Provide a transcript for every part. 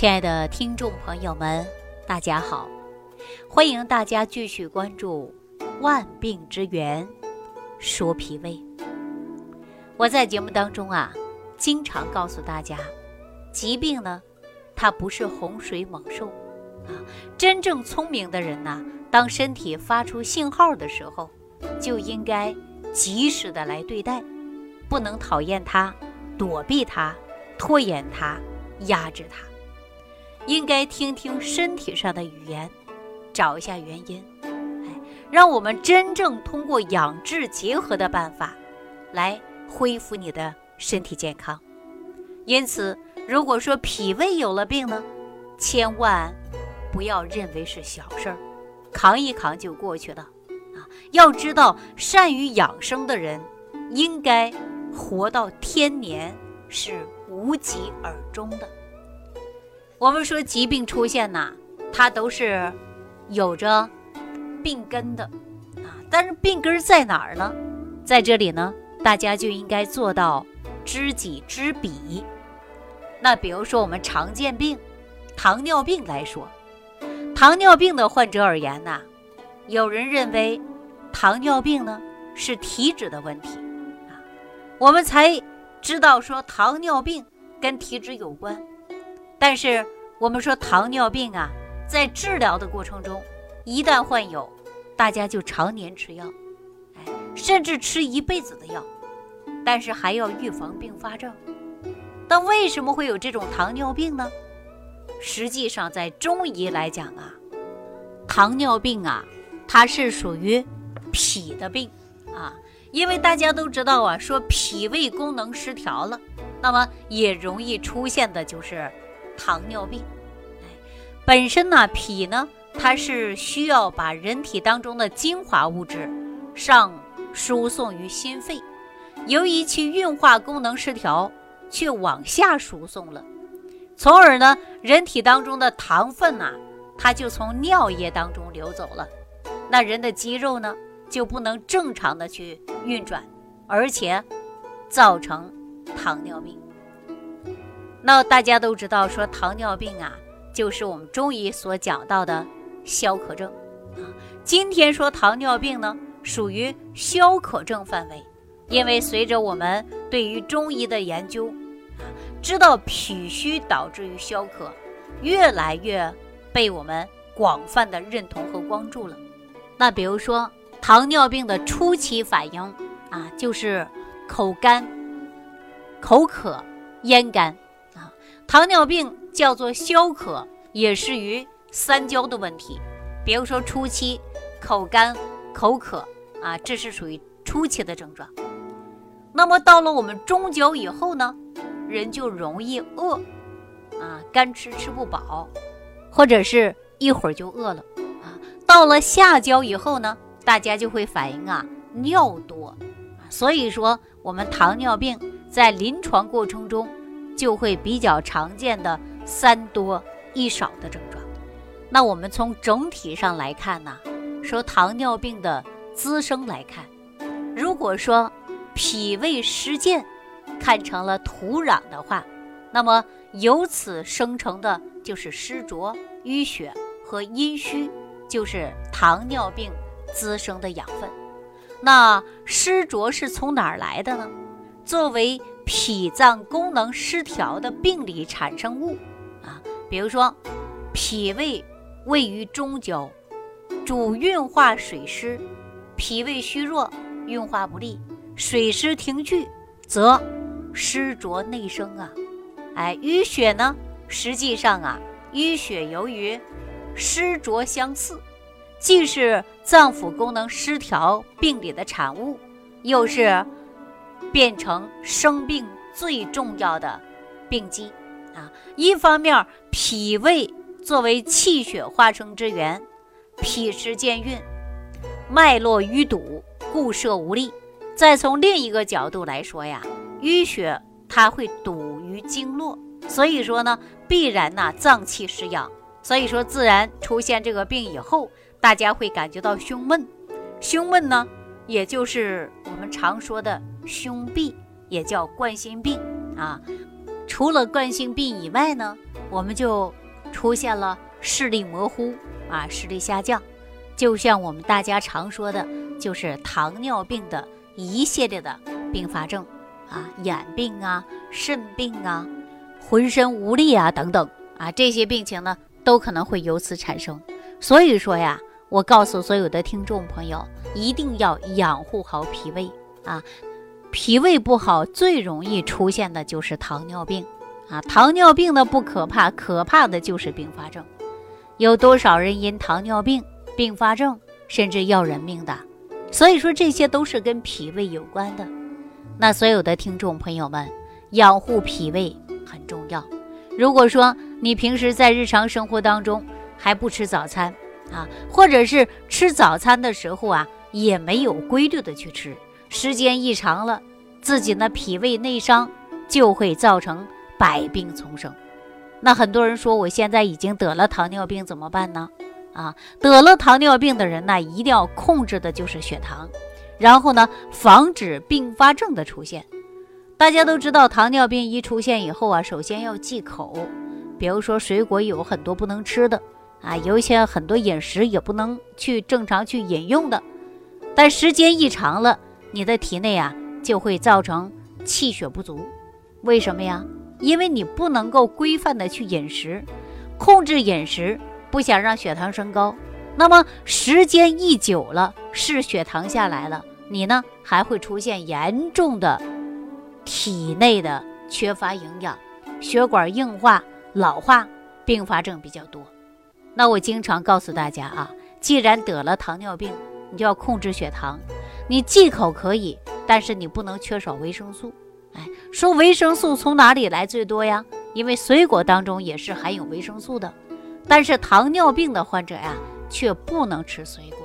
亲爱的听众朋友们，大家好！欢迎大家继续关注《万病之源说脾胃》。我在节目当中啊，经常告诉大家，疾病呢，它不是洪水猛兽啊。真正聪明的人呢，当身体发出信号的时候，就应该及时的来对待，不能讨厌它、躲避它、拖延它、压制它。应该听听身体上的语言，找一下原因，哎，让我们真正通过养治结合的办法，来恢复你的身体健康。因此，如果说脾胃有了病呢，千万不要认为是小事儿，扛一扛就过去了啊！要知道，善于养生的人，应该活到天年是无疾而终的。我们说疾病出现呐，它都是有着病根的啊。但是病根在哪儿呢？在这里呢，大家就应该做到知己知彼。那比如说我们常见病，糖尿病来说，糖尿病的患者而言呐，有人认为糖尿病呢是体质的问题啊。我们才知道说糖尿病跟体质有关。但是我们说糖尿病啊，在治疗的过程中，一旦患有，大家就常年吃药，哎，甚至吃一辈子的药，但是还要预防并发症。那为什么会有这种糖尿病呢？实际上，在中医来讲啊，糖尿病啊，它是属于脾的病啊，因为大家都知道啊，说脾胃功能失调了，那么也容易出现的就是。糖尿病，哎，本身呢，脾呢，它是需要把人体当中的精华物质上输送于心肺，由于其运化功能失调，却往下输送了，从而呢，人体当中的糖分呐，它就从尿液当中流走了，那人的肌肉呢，就不能正常的去运转，而且造成糖尿病。那大家都知道，说糖尿病啊，就是我们中医所讲到的消渴症啊。今天说糖尿病呢，属于消渴症范围，因为随着我们对于中医的研究啊，知道脾虚导致于消渴，越来越被我们广泛的认同和关注了。那比如说糖尿病的初期反应啊，就是口干、口渴、咽干。糖尿病叫做消渴，也是与三焦的问题。比如说初期口干、口渴啊，这是属于初期的症状。那么到了我们中焦以后呢，人就容易饿啊，干吃吃不饱，或者是一会儿就饿了啊。到了下焦以后呢，大家就会反映啊尿多。所以说，我们糖尿病在临床过程中。就会比较常见的三多一少的症状。那我们从整体上来看呢，说糖尿病的滋生来看，如果说脾胃湿健看成了土壤的话，那么由此生成的就是湿浊、淤血和阴虚，就是糖尿病滋生的养分。那湿浊是从哪儿来的呢？作为脾脏功能失调的病理产生物啊，比如说，脾胃位于中焦，主运化水湿，脾胃虚弱，运化不利，水湿停聚，则湿浊内生啊。哎，淤血呢，实际上啊，淤血由于湿浊相似，既是脏腑功能失调病理的产物，又是。变成生病最重要的病机啊！一方面，脾胃作为气血化生之源，脾湿健运，脉络淤堵，固摄无力；再从另一个角度来说呀，淤血它会堵于经络，所以说呢，必然呐脏气失养，所以说自然出现这个病以后，大家会感觉到胸闷，胸闷呢。也就是我们常说的胸痹，也叫冠心病啊。除了冠心病以外呢，我们就出现了视力模糊啊，视力下降，就像我们大家常说的，就是糖尿病的一系列的并发症啊，眼病啊、肾病啊、浑身无力啊等等啊，这些病情呢都可能会由此产生。所以说呀，我告诉所有的听众朋友，一定要养护好脾胃啊，脾胃不好最容易出现的就是糖尿病。啊，糖尿病呢不可怕，可怕的就是并发症。有多少人因糖尿病并发症，甚至要人命的？所以说这些都是跟脾胃有关的。那所有的听众朋友们，养护脾胃很重要。如果说你平时在日常生活当中还不吃早餐啊，或者是吃早餐的时候啊也没有规律的去吃，时间一长了，自己呢脾胃内伤就会造成。百病丛生，那很多人说我现在已经得了糖尿病怎么办呢？啊，得了糖尿病的人呢，一定要控制的就是血糖，然后呢，防止并发症的出现。大家都知道，糖尿病一出现以后啊，首先要忌口，比如说水果有很多不能吃的啊，有一些很多饮食也不能去正常去饮用的。但时间一长了，你的体内啊就会造成气血不足，为什么呀？因为你不能够规范的去饮食，控制饮食，不想让血糖升高，那么时间一久了，是血糖下来了，你呢还会出现严重的体内的缺乏营养，血管硬化、老化，并发症比较多。那我经常告诉大家啊，既然得了糖尿病，你就要控制血糖，你忌口可以，但是你不能缺少维生素。哎，说维生素从哪里来最多呀？因为水果当中也是含有维生素的，但是糖尿病的患者呀，却不能吃水果。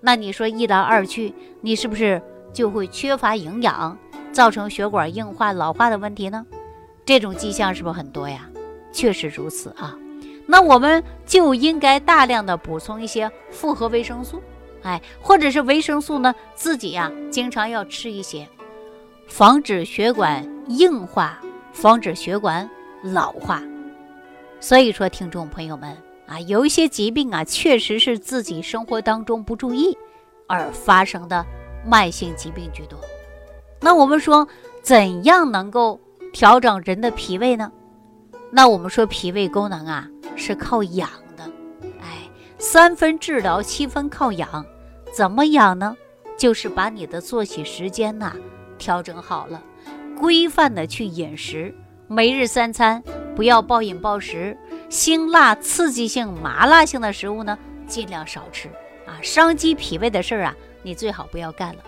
那你说一来二去，你是不是就会缺乏营养，造成血管硬化、老化的问题呢？这种迹象是不是很多呀？确实如此啊。那我们就应该大量的补充一些复合维生素，哎，或者是维生素呢，自己呀，经常要吃一些。防止血管硬化，防止血管老化。所以说，听众朋友们啊，有一些疾病啊，确实是自己生活当中不注意而发生的慢性疾病居多。那我们说，怎样能够调整人的脾胃呢？那我们说，脾胃功能啊是靠养的。哎，三分治疗，七分靠养。怎么养呢？就是把你的作息时间呐。调整好了，规范的去饮食，每日三餐不要暴饮暴食，辛辣刺激性、麻辣性的食物呢尽量少吃啊，伤及脾胃的事儿啊，你最好不要干了。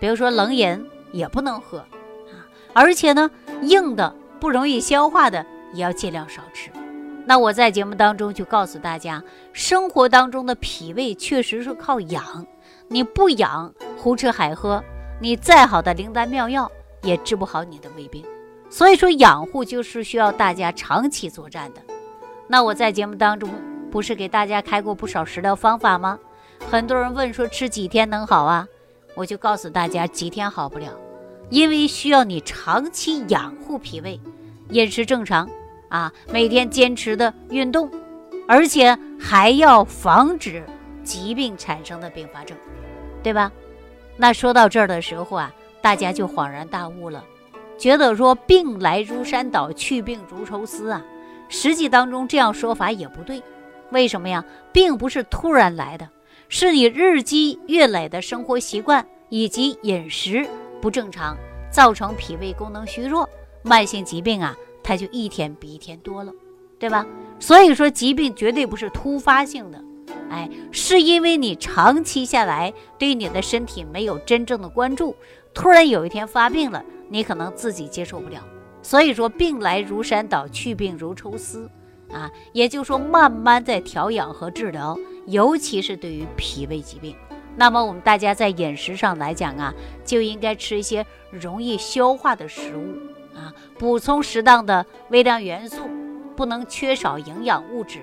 比如说冷饮也不能喝啊，而且呢硬的不容易消化的也要尽量少吃。那我在节目当中就告诉大家，生活当中的脾胃确实是靠养，你不养，胡吃海喝。你再好的灵丹妙药也治不好你的胃病，所以说养护就是需要大家长期作战的。那我在节目当中不是给大家开过不少食疗方法吗？很多人问说吃几天能好啊？我就告诉大家几天好不了，因为需要你长期养护脾胃，饮食正常啊，每天坚持的运动，而且还要防止疾病产生的并发症，对吧？那说到这儿的时候啊，大家就恍然大悟了，觉得说病来如山倒，去病如抽丝啊。实际当中这样说法也不对，为什么呀？并不是突然来的，是你日积月累的生活习惯以及饮食不正常，造成脾胃功能虚弱，慢性疾病啊，它就一天比一天多了，对吧？所以说疾病绝对不是突发性的。哎，是因为你长期下来对你的身体没有真正的关注，突然有一天发病了，你可能自己接受不了。所以说，病来如山倒，去病如抽丝，啊，也就是说，慢慢在调养和治疗，尤其是对于脾胃疾病。那么我们大家在饮食上来讲啊，就应该吃一些容易消化的食物，补充适当的微量元素，不能缺少营养物质。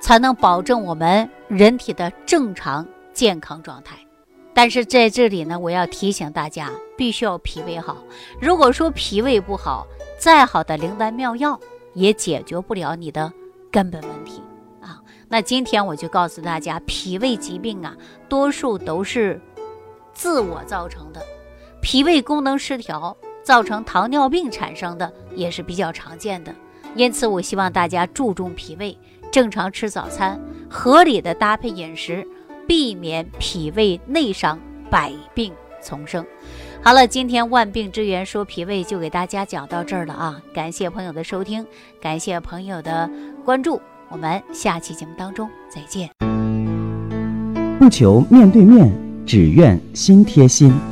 才能保证我们人体的正常健康状态。但是在这里呢，我要提醒大家，必须要脾胃好。如果说脾胃不好，再好的灵丹妙药也解决不了你的根本问题啊。那今天我就告诉大家，脾胃疾病啊，多数都是自我造成的，脾胃功能失调造成糖尿病产生的也是比较常见的。因此，我希望大家注重脾胃，正常吃早餐，合理的搭配饮食，避免脾胃内伤，百病丛生。好了，今天万病之源说脾胃就给大家讲到这儿了啊！感谢朋友的收听，感谢朋友的关注，我们下期节目当中再见。不求面对面，只愿心贴心。